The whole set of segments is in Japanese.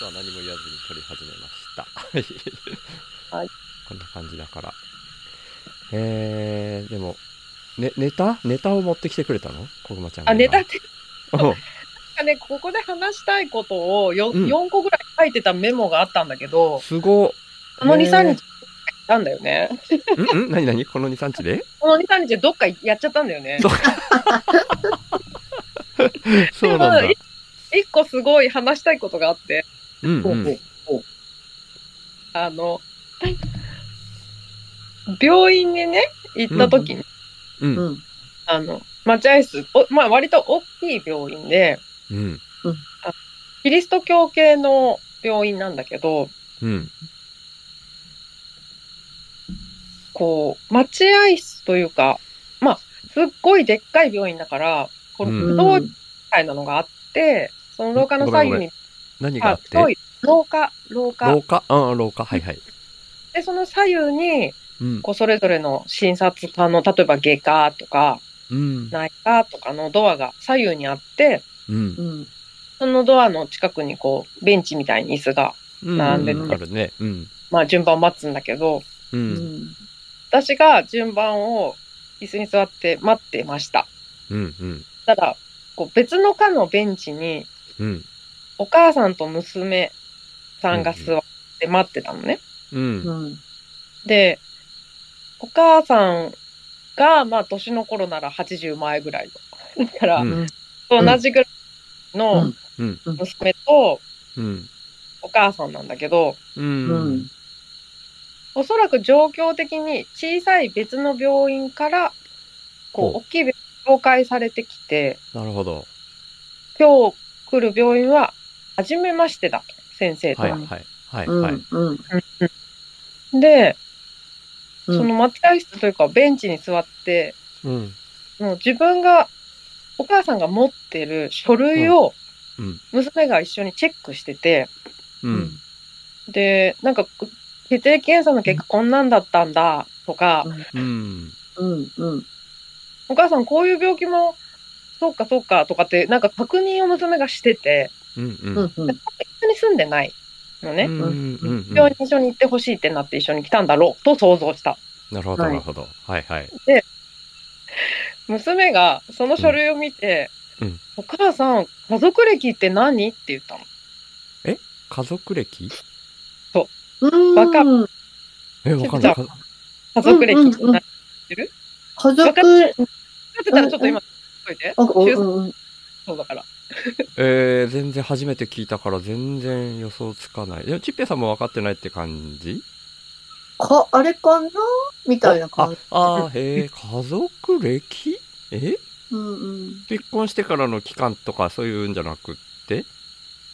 とは何も言わずに撮り始めました。はい。こんな感じだから。えー、でも、ね、ネタ？ネタを持ってきてくれたの？こぐまちゃんがあ、今。ネタって、うんなんかね、ここで話したいことを 4,、うん4個ぐらい書いてたメモがあったんだけど、すごこの2、3へ日なんだよね。ーんん？何何？この2、3日で？この2、3日でどっかやっちゃったんだよね。そうなんだでも。一個すごい話したいことがあって、うんうん。あの、病院にね、行った時に、うんうん。あの、待合室、おまあ割と大きい病院で、うん。キリスト教系の病院なんだけど、うん。こう、待合室というか、まあ、すっごいでっかい病院だから、このうん武道みたいなのがあって、その廊下の左右に、あ何があって？廊下、廊下廊。下？うん、廊下。はいはい。で、その左右に、うん。こう、それぞれの診察科の、例えば外科とか、うん。内科とかのドアが左右にあって、うん。うん。そのドアの近くにこう、ベンチみたいに椅子が、うん。並んでてあるね。うん。まあ順番を待つんだけど、う。うんん。私が順番を椅子に座って待ってました。うん。うん。ただ、こう別の科のベンチにうん。お母さんと娘さんが座って待ってたのね。うん。うん。で、お母さんが、まあ年の頃なら80前ぐらいの。だから、うん同じぐらいのうん。娘とうん。お母さんなんだけど、う。うんん。おそらく状況的に小さい別の病院から、こう、大きい病院に紹介されてきて、なるほど。今日来る病院は、初めましてだと、先生と。はいはい。はいうん。はい。うん。で、うんその待合室というか、ベンチに座って、うん。もう自分が、お母さんが持ってる書類をうん。娘が一緒にチェックしてて、うん。で、なんか、血液検査の結果こんなんだったんだとか、うん。うん。うん。お母さんこういう病気も、そうかそうかとかって、なんか確認を娘がしてて、うん。ううん。ん。うん。一緒に住んでないのね。うん。うん。病院に一緒に行ってほしいってなって一緒に来たんだろうと想像した。なるほど、はいなるほど。はいはい。娘がその書類を見て、うんうんお母さん、家族歴って何？って言ったの。家族歴？うん。わかえ、わかんない。か家族歴ってうんうんうん何家族、分かってたらちょっと今、うん中うんそうだから。えー、全然初めて聞いたから全然予想つかない。でも、チッペさんも分かってないって感じ？か、あれかな？みたいなあ感じ。、あー、へえ、家族歴？え？うんうん。結婚してからの期間とかそういうんじゃなくって？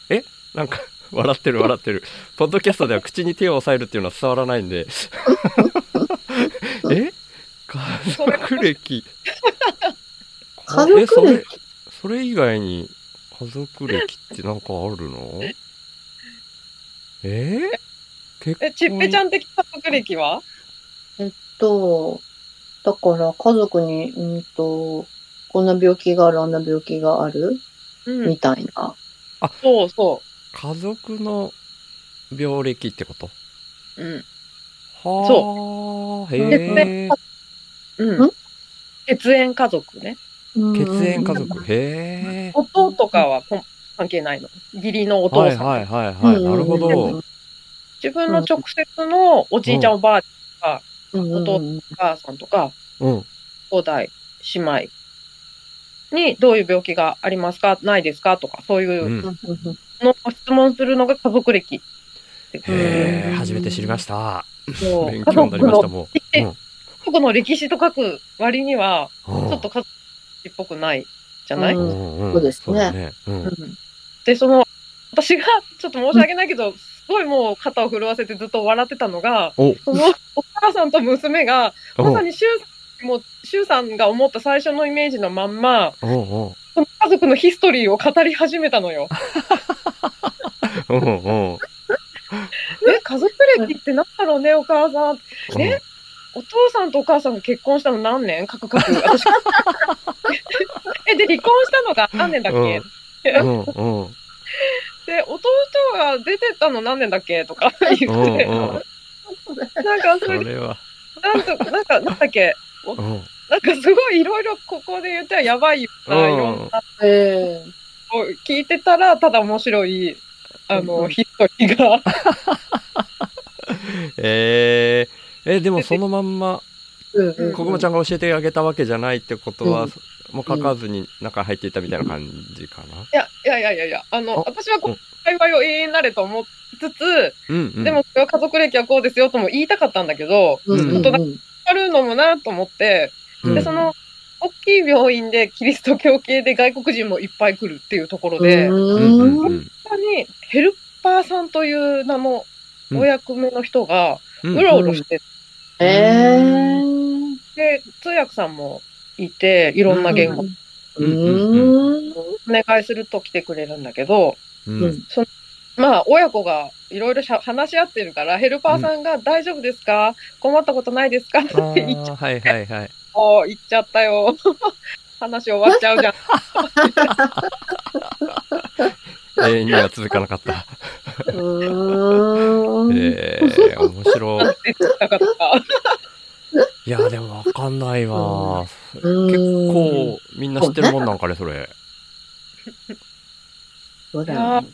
え？なんか、笑ってる笑ってる。ポッドキャストでは口に手を押さえるっていうのは伝わらないんで。え？家族歴？家族歴、それ以外に家族歴ってなんかあるの？え？ー結え、ちっぺちゃん的家族歴は？と、だから家族に、うんと、こんな病気がある、あんな病気がある、うんみ。たいな。そうそ家族の病歴ってこと？う。うん。はあ、へえ。うんん？血縁家族ね。血縁家うん族。へえ。弟とかは関係ないの？義理のお父さん。はいはいはいはい。なるほうんど。自分の直接のおじいちゃん、おばあちうんうん弟お母さんとか、うん。兄弟、姉妹にどういう病気がありますか？ないですか？とか、そういうのを質問するのが家族歴。へえ、うん初めて知りました。勉強になりました、もう。家族の歴史と書く割には、ちちょっと家族っぽくないじゃない、ううん。んそうですね。ね。うん。うん。で、その、私がちょっと申し訳ないけど、すごいもう肩を震わせてずっと笑ってたのが、お、そのお母さんと娘が、まさにシュウもう、シュウさんが思った最初のイメージのまんま、おおその家族のヒストリーを語り始めたのよ。おおえ、家族歴ってなんだろうね、お母さん。えお父さんとお母さんが結婚したの何年？カクカク。私、え、で、離婚したのが何年だっけ、うんうんで、弟が出てったの何年だっけ？とか言うんって、うんなんかそそれで、れは。なんと、なんか、なんだっけ、うん。なんかすごいいろいろここで言ってはやばいような、うんいろん。なえのを聞いてたら、ただ面白い、あうの、ん。ヒストリーが。えー、えでもそのまんまこぐまちゃんが教えてあげたわけじゃないってことは、うんもう書かずに中入っていったみたいな感じかな？いや、いやいやいやあの、あ私はこうん。う、会話を永遠なれと思いつつ、うんうん、でも、これは家族歴はこうですよとも言いたかったんだけど、うんうんうん。あるのもなと思って、うん。で、その、大きい病院でキリスト教系で外国人もいっぱい来るっていうところで、うんううんんうん。他にヘルパーさんという名のお役目の人がうん。うろうろしてえーて、通訳さんもいて、いろんな言語うーん。お願いすると来てくれるんだけど、うんうんまあ、親子がいろいろしゃ話し合ってるから、ヘルパーさんが大丈夫ですか？困ったことないですか？ってあ言っちゃーはいはいはい。お言っちゃったよ。話終わっちゃうじゃん。永遠には続かなかった。うーん。えー、面白い。いや、でもわかんないわ。結うん構みんな知ってるもんなんかね、それ。そうだよね。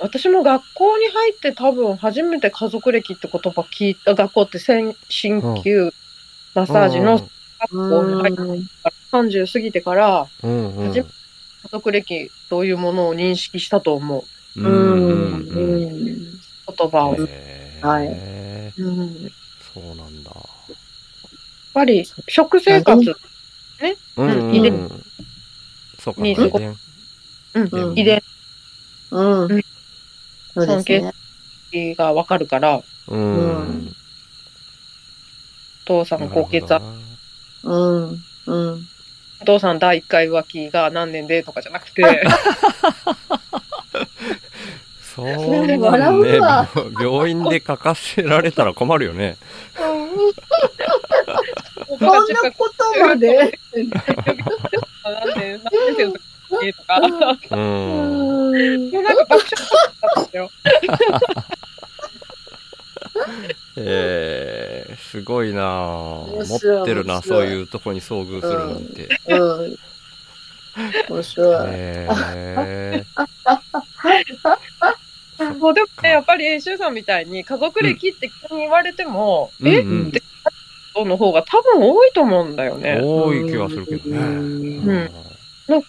私も学校に入って多分初めて家族歴って言葉聞いた学校って先鍼灸マッサージの学校に入ってから30過ぎてから初めて家族歴というものを認識したと思ううん。言葉を。はいーうんそうなんだ。ぱり食生活、うんうん遺うん。そうか、に遺伝。うんうん遺伝うんうん。そうですね。がわかるからうん。うんお父さん高血圧うん。うん。お父さん第1回浮気が何年でとかじゃなくてそうなんね笑うわ病院で書かせられたら困るよね。こそんなことまで。何年何年生の時とかうん。うんもうなんか爆笑だったんですよ。えー、すごいなぁ持ってるな、そういうとこに遭遇するなんて。うん。面白い。え もうでもね、やっぱり、シュウさんみたいに家族歴って急に言われても、ー、え、うんうんって人の方が多分多いと思うんだよね。多い気はするけどね。うんななん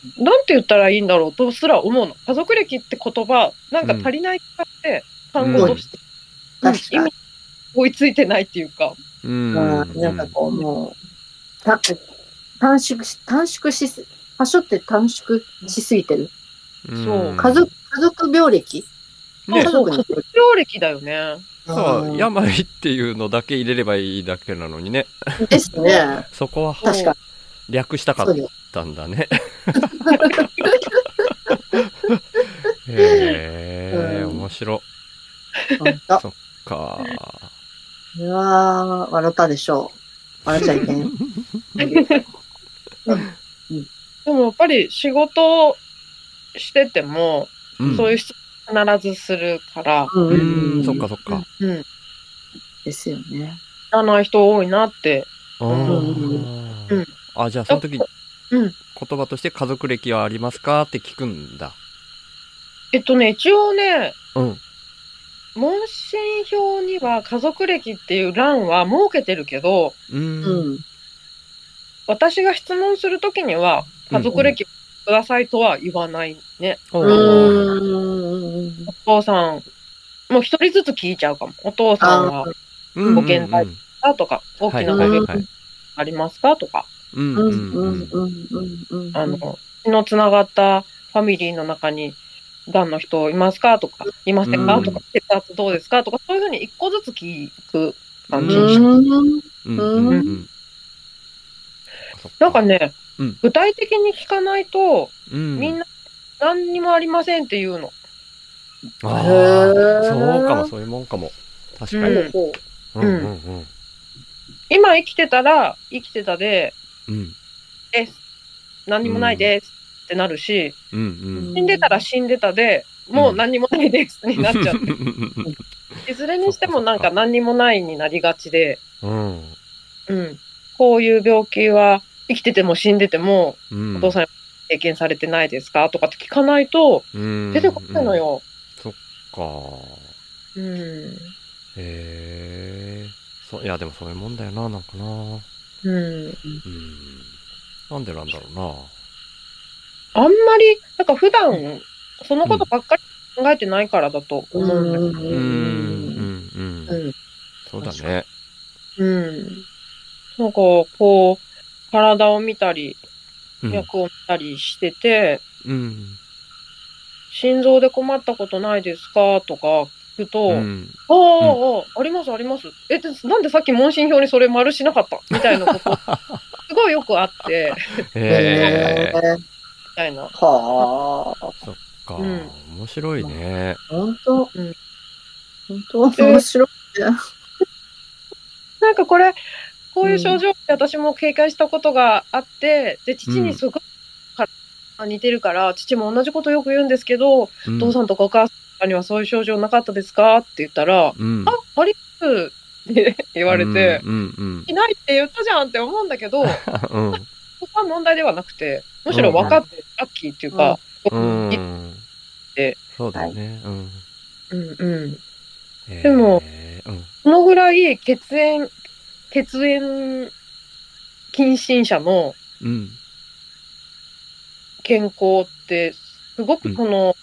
て言ったらいいんだろうとすら思うの。家族歴って言葉、なんか足りない気がして、単語として、うん確かに。追いついてないっていうか。うん。うんなんかこう、もう、た短縮し、短縮しす、場所って短縮しすぎてる？うん、そう家族、家族病歴？ね家族に。病歴だよね。そう、ん病っていうのだけ入れればいいだけなのにね。ですね。そこは確かに。略したかっ。たんだね。へえ、うん面白ほんと。か。うわー、笑ったでしょう。笑っちゃいけん。でもやっぱり仕事してても、うんそういう質問必ずするから、うんうん、そっかそっか。うん、ですよね。知らない人多いなって。あうんーあ、じゃあその時にうん言葉として家族歴はありますかって聞くんだ。えっとね、一応ね、うん。問診票には家族歴っていう欄は設けてるけど、う。うんん。私が質問するときには、家族歴くださいとは言わないね。お父さん、もう一人ずつ聞いちゃうかも。お父さんは、うんご健在あとか、大きなはいご病気はいはい。ありますかとか。あの、血のつながったファミリーの中に、がんの人いますかとか、いませんか、うんとか、血圧どうですかとか、そういうふうに一個ずつ聞く感じうにして、なんかね、うん。具体的に聞かないと、うん。みんな何にもありませんっていうの。ああそうかもそういうもんかも。確かに。うううん今生きてたら、生きてたで、うん。です。何にもないですってなるし、うんうん。死んでたら死んでたで、もう何にもないですになっちゃって。いずれにしてもなんか。何にもないになりがちで、うん。うん。こういう病気は生きてても死んでても、うん。お父さん経験されてないですか？とかって聞かないとうん出てこないの。よ。そっか。うん。へえ。そいや、でもそういうもんだよな、なんかな。うん。うん。なんでなんだろうな。あんまり、なんか普段、そのことばっかり考えてないからだと思うんだけど。うん、うん、うん。うん。そうだね。うん。なんか、こう、体を見たり、うん。脈を見たりしてて、うん。心臓で困ったことないですか？とか聞くと、うん。ああ、ああ、あります、あります。え、でなんでさっき問診票にそれ丸しなかった？みたいなこと、すごいよくあって、へえ。みたいな。はあ。か、うん面白いね。本当？うん本当？面白いね。なんかこれ、こういう症状って私も経験したことがあって、で、父にすごくか似てるから、父も同じことよく言うんですけど、うんお父さんとかお母さんにはそういう症状なかったですか？って言ったら、うん。あ、ありますって 言われて、うん、うん、いないって言ったじゃんって思うんだけど、うん。そこは問題ではなくて、むしろ分かってラッキーっていうか、うん。いうん。てそうだよね。うん。うんうん。でも、うん。そのぐらい血縁、血縁近親者のうん。健康って、すごくこの、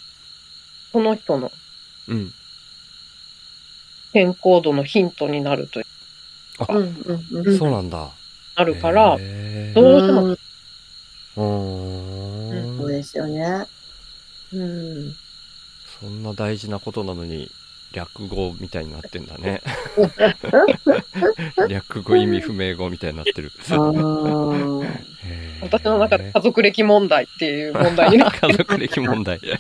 その人のうん。健康度のヒントになるという、うんうんうん。そうなんだ。なるから、どうしてもうんそうですよね。うん、そんな大事なことなのに略語みたいになってんだね。略語意味不明語みたいになってる。私の中で家族歴問題っていう問題になって 家族歴問題。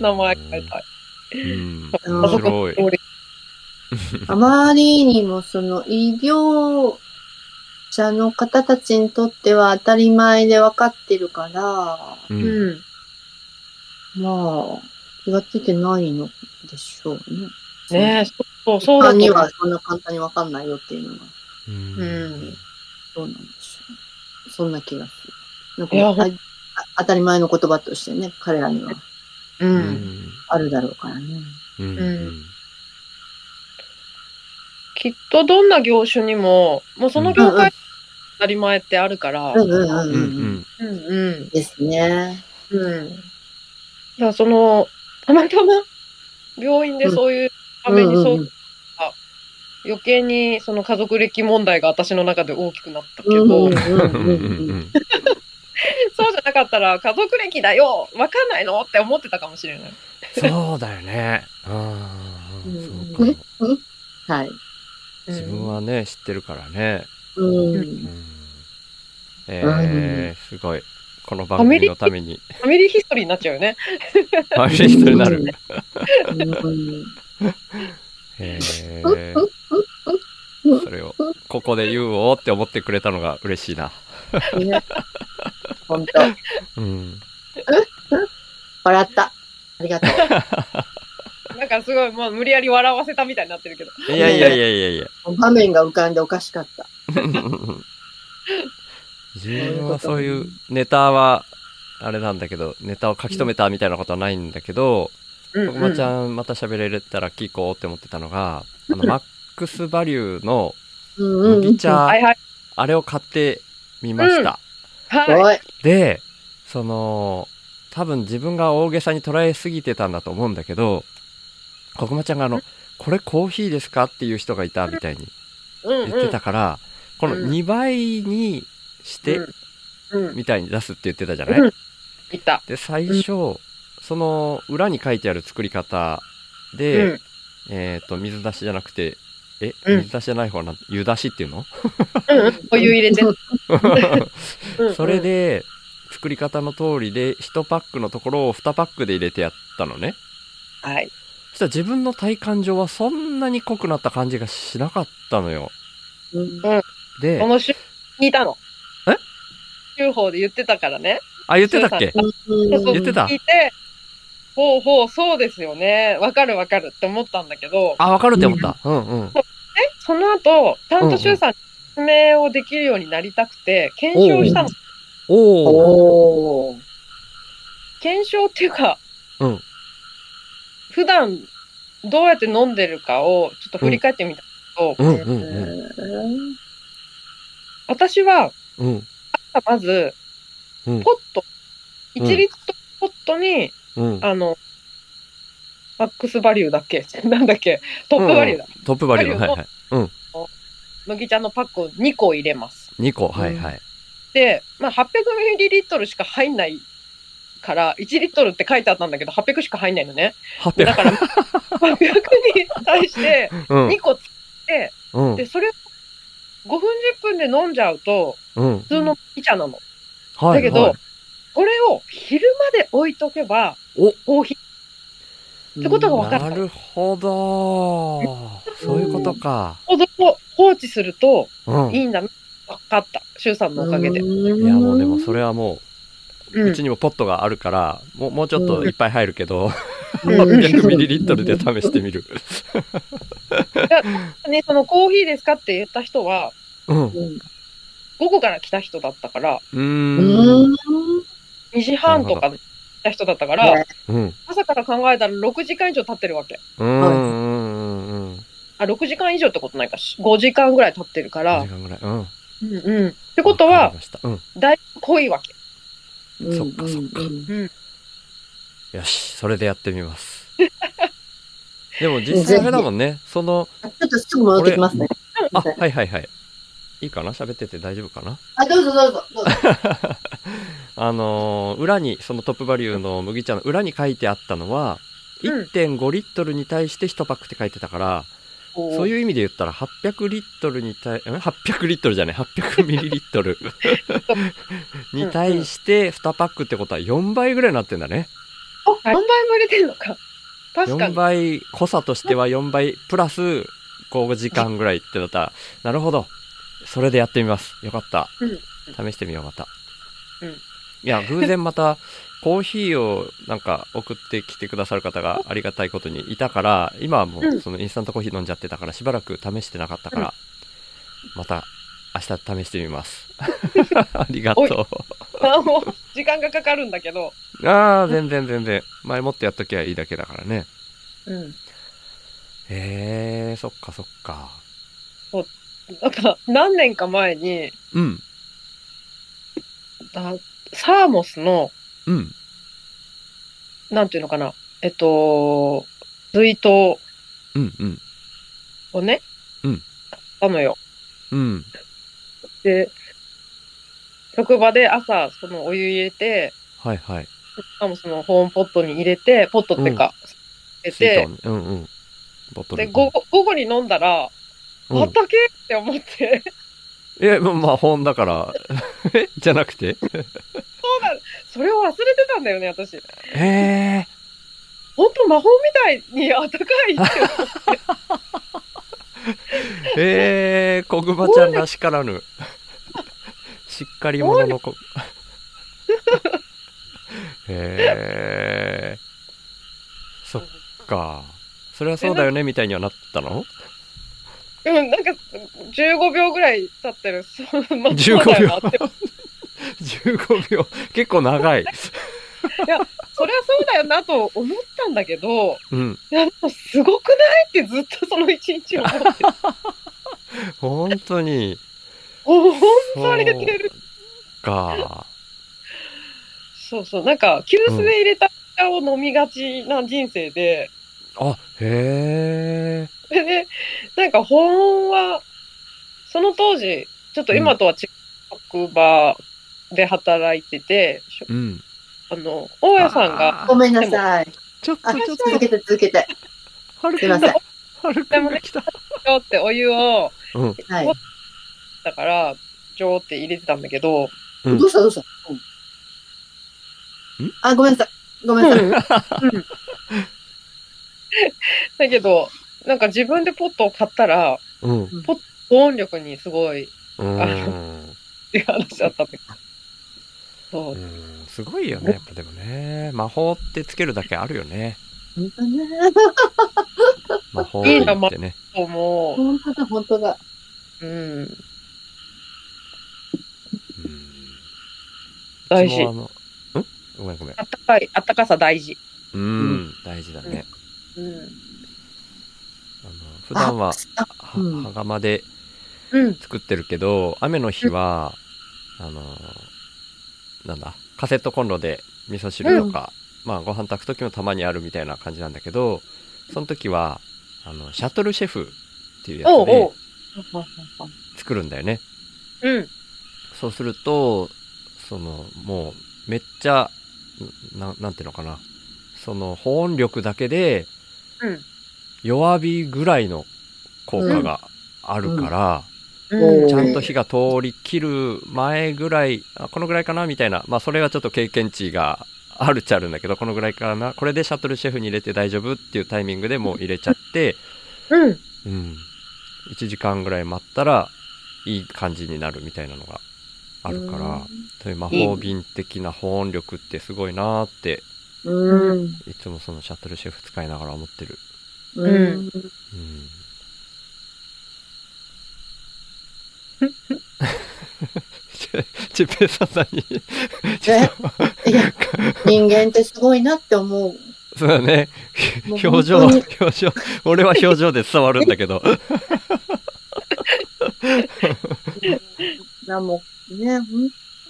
名前変えたい。うん。家面族白い。のあまりにもその医療者の方たちにとっては当たり前で分かってるから、ううんん。まあ、気がついてないのでしょうね。ねえ、そうそう、だ他にはそんな簡単に分かんないよっていうのが、うん。うん。どうなんでしょう。そんな気がする。なんかあ当たり前の言葉としてね、彼らには。う。うん。んあるだろうからね。うん。うん。きっとどん。な業種にも、もうその業界当たり前ってあるから、うん。うん。うん。うん。ううん。ん。うん。うん。ですね。うん。だその、たまたま病院でそういう場面にそう、うんうん。うん余計にその家族歴問題が私の中で大きくなったけど、そうじゃなかったら家族歴だよわかんないのって思ってたかもしれない。そうだよね。うん。そうか。もはい。自分はね知ってるからね。うん。うん。えー、すごいこの番組のためにファミリーヒストリーになっちゃうよね。ファミリーヒストリーになるうんへえそれをここで言うおって思ってくれたのが嬉しいなね本当。うん笑った。ありがとう。なんかすごいもう無理やり笑わせたみたいになってるけど。いやいやいやいやいや 場面が浮かんでおかしかった。自分はそういうネタはあれなんだけどネタを書き留めたみたいなことはないんだけどうんこぐまちゃんまた喋れたら聞こうって思ってたのがあのマックスバリューのうん麦茶。あれを買ってみましたはい。おい。でその多分自分が大げさに捉えすぎてたんだと思うんだけどこぐまちゃんがあの「これコーヒーですか?」っていう人がいたみたいにうん言ってたから、このうん2倍にしてうん。うん。みたいに出すって言ってたじゃない、うんいた。で最初、その裏に書いてある作り方うで、ん。えっ、と水出しじゃなくてえ、うん水出しじゃない方なん？湯出しっていうの？うん。お湯入れて。うんそれ、で作り方の通りで1パックのところを2パックで入れてやったのねはい。そしたら自分の体感上はそんなに濃くなった感じがしなかったのようんでこの週聞いたの。え週報で言ってたからね。あ言ってたっけ？言ってた？聞いて、ほうほう、そうですよね。わかるわかるって思ったんだけど、あ、わかるって思った。うんうん。その後、ちゃんと周さんに説明をできるようになりたくて、検証したの。おお。検証っていうか、うん普段どうやって飲んでるかをちょっと振り返ってみたんうんうん。私はうんまず、うんポット、うん1リットルポットに、うん。あの、マックスバリューだっけ？なんだっけ？トップバリューだ。トップバリューの。はいはい。うん。麦茶のパックを2個入れます。2個。はいはい。で、まあ、800ml しか入んないから、1リットルって書いてあったんだけど、800しか入んないのね。だ800。から、800に対してうん2個つって、うんで、それを5分10分で飲んじゃうと、うん。普通の麦茶なの。はい。だけどはいこれを昼まで置いとけば、おコーヒーってことが分かったなるほど。そういうことか。ほど放置するとうん。いいいんだな。分かった。シュウさんのおかげで。やもうでもそれはもう、うちにもポットがあるから、もうもうちょっといっぱい入るけど、うん800ミリリットルで試してみる。ね、そのコーヒーですかって言った人は、うん。午後から来た人だったから、ー。うんん。2時半とか来た人だったから、うん。朝から考えたら6時間以上経ってるわけ。あ、6時間以上ってことないか、5時間ぐらい経ってるか5ら時、間ぐらい。うん。っうんうん。ってことは、、うん。だいぶ濃いわけ。そっかそっかうんよし、それでやってみます。でも実際あれだもんね、その、ちょっとすぐ戻ってきますね。あ、はいはいはい。いいかな？喋ってて大丈夫かな？あ、どうぞどうぞ。どうぞ あのー裏に、そのトップバリューの麦茶の裏に書いてあったのは、うん1.5リットルに対して1パックって書いてたから、そういう意味で言ったら800リットルに対、ん ?800 リットルじゃない、800ミリリットル に対して2パックってことは4倍ぐらいになってんだね。あ、何倍も入れてんのか。確か4に。倍、濃さとしては4倍、プラス5時間ぐらいってだったら、なるほど。それでやってみます。よかった。試してみよう、また。うんいや、偶然また、コーヒーをなんか送ってきてくださる方がありがたいことにいたから、今はもううんそのインスタントコーヒー飲んじゃってたから、しばらく試してなかったから、また明日試してみます。ありがとあもう時間がかかるんだけど。う。ああ、全然全然。前もってやっときゃいいだけだからね。うん。へえ、そっかそっか。なんか、何年か前に、うん、あサーモスの、うん、なんていうのかな、えっと、水筒うん、うん、をね、うん。あのよ。うん。で、職場で朝、そのお湯入れて、はいはい。サーモスの保温ポットに入れて、ポットっていうか、入れ水て、うんうん。ボトルで、に午後午後に飲んだら、うん。あったけって思って、え、ままあ本だから、え？じゃなくて？それを忘れてたんだよね、私。へえ。本当魔法みたいにあったかいって思って。えー、こぐまちゃんらしからぬ。しっかり者の子。へえ。そっか。それはそうだよねみたいにはなったの？うん、なんか、15秒ぐらい経ってる。そうまあ15そうだよなって ?15 秒。結構長い。それはそうだよなと思ったんだけど、うん。いや、すごくないってずっとその一日思って。本当に。本当に出てる。か。そうそう。なんか、急須で入れた茶を飲みがちな人生で、あ、へえ。それで、なんか本は、その当時、ちょっと今とは違う職場で働いてて、うん。あの、大家さんが、ごめんなさい。あ、ちょっとちょっと続けて続けて。はるすいません。はるくんが来た。ちょってお湯を、うん。はい。だから、ジョーって入れてたんだけど、うんどうしたどうした？うんんあ、ごめんなさい。ごめんなさい。うん だけど、なんか自分でポットを買ったら、うん。保温力にすごいっうん。ていう話だったんだけど。そううんすごいよねやっぱでもね魔法ってつけるだけあるよね本当ね。魔法瓶ってねそうも本当だ、本当だ。う、うん、うん大事うちもあ。のん？ごめんごめんあったかい、あったかさ大事。うん、大事だね、うん。あの普段はあ、はうん袴でうん。作ってるけど雨の日は、あのなんだカセットコンロで味噌汁とか、まあご飯炊く時もたまにあるみたいな感じなんだけどその時はあのシャトルシェフっていうやつで。作るんだよねうん。そうするとそのもうめっちゃななんていうのかなその保温力だけでうん弱火ぐらいの効果があるから、うん。ちゃんと火が通り切る前ぐらいあこのぐらいかなみたいなまあそれはちょっと経験値があるっちゃあるんだけどこのぐらいかなこれでシャトルシェフに入れて大丈夫っていうタイミングでもう入れちゃって、うん。うん、1時間ぐらい待ったらいい感じになるみたいなのがあるから、そういう魔法瓶的な保温力ってすごいなーってうん。いつもそのシャトルシェフ使いながら思ってる。うん。うん ちっぺいさん何えいや、人間ってすごいなって思う。そうだねう表情表情俺は表情で伝わるんだけど何も、ね、本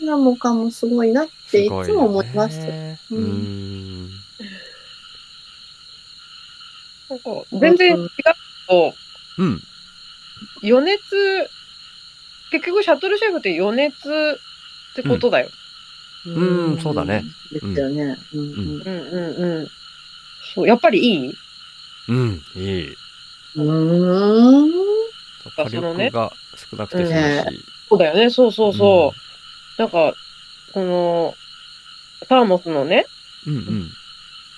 当何もかもすごいなっていつも思います。ううんなんか全然違うと、うん余熱、結局シャトルシェフって余熱ってことだよ。うんそうだね。ですよね。うんうんうんうんうん。そう、やっぱりいい？うんいいうん。う火そのね力が少なくて済むし、ねそうだよね。そうそうそう。なんか、この、サーモスのね、うんうん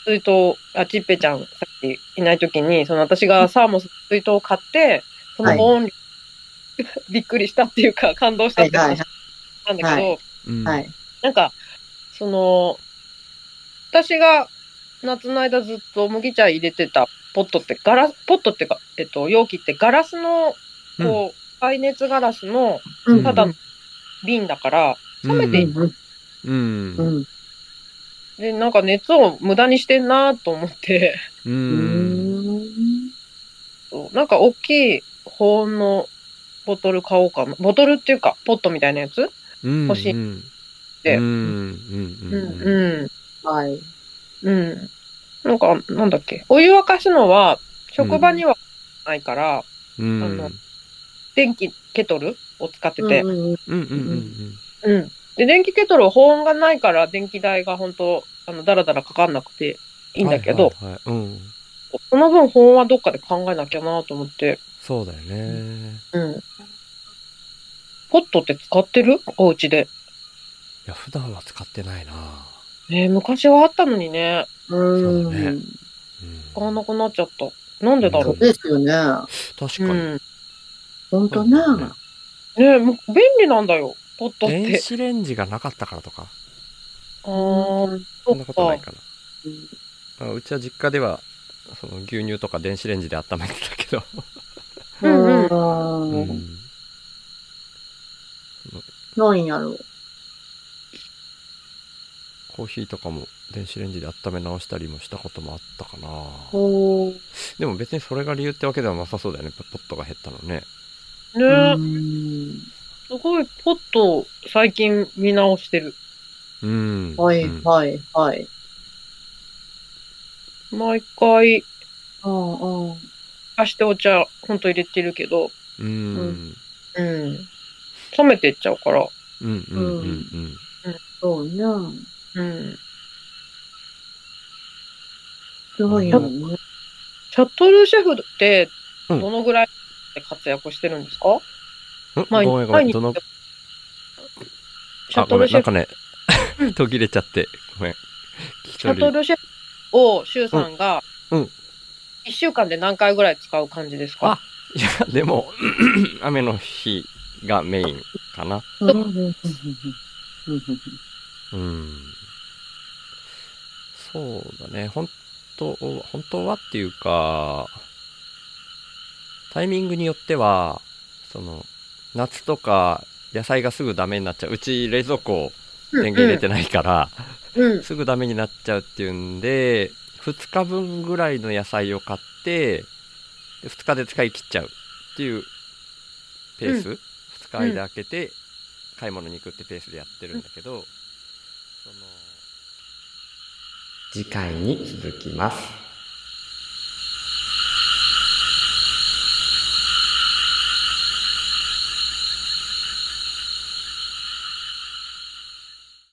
水筒、あ、ちっぺちゃん、さっきいないときに、その私がサーモスの水筒を買って、その保温力、びっくりしたっていうか、感動したってなんだけど、はうん。はい。なんか、その、私が夏の間ずっと麦茶入れてたポットってガラス、ポットっていうか、えっと、容器ってガラスの、こう、耐熱ガラスのうん。ただの瓶だから、冷めていうん。うん。うん。で、なんか熱を無駄にしてんなと思って、ううん。なんか大きい保温のボトル買おうかな。ボトルっていうか、ポットみたいなやつ？うん欲しいうんでうんうんううんん、うん。はい。うん。なんか、なんだっけ？お湯沸かすのは、職場にはないから、うんあの電気ケトルを使ってて、うんうんうんうんうんうん。で、電気ケトルは保温がないから、電気代が本当あの、だらだらかかんなくていいんだけど、はいはいはいうんその分保温はどっかで考えなきゃなと思って、そうだよねうん。ポットって使ってる？お家で。いや普段は使ってないなねえ昔はあったのにね、うん。そうだねうん使わなくなっちゃった。なんでだろそうですよね。う。確かにうん。本当ね。ねえ、もう便利なんだよ、ポットって。電子レンジがなかったからとかあー、うんそんなことないか。かなまあうちは実家ではその牛乳とか電子レンジで温めてたけどうんうんう。うんんなんやろう。コーヒーとかも電子レンジで温め直したりもしたこともあったかなほう。でも別にそれが理由ってわけではなさそうだよねポットが減ったのねねえ、うんすごいポット最近見直してる。うんはいうんはいはい。毎回、うんうん。足してお茶、ほんと入れてるけど、うん。うん。冷めてっちゃうから。うんうんうん。うんそうね。うん。すごいよね。シャトルシェフって、うん。どのぐらいで活躍してるんですか、うん毎ごめんごめん。どの？シャトルシェフ、ん。なんかね。途切れちゃって。ごめん。シャトルシェフを、シュウさんが、うん。うん。1週間で何回ぐらい使う感じですか？いやでも 雨の日がメインかな。うん。うんうんうんううん。そうだね。本当本当はっていうかタイミングによってはその夏とか野菜がすぐダメになっちゃう。うち冷蔵庫電源入れてないから、うん。すぐダメになっちゃうっていうんで2日分ぐらいの野菜を買ってで2日で使い切っちゃうっていうペース、2日間空けて買い物に行くってペースでやってるんだけど、その次回に続きます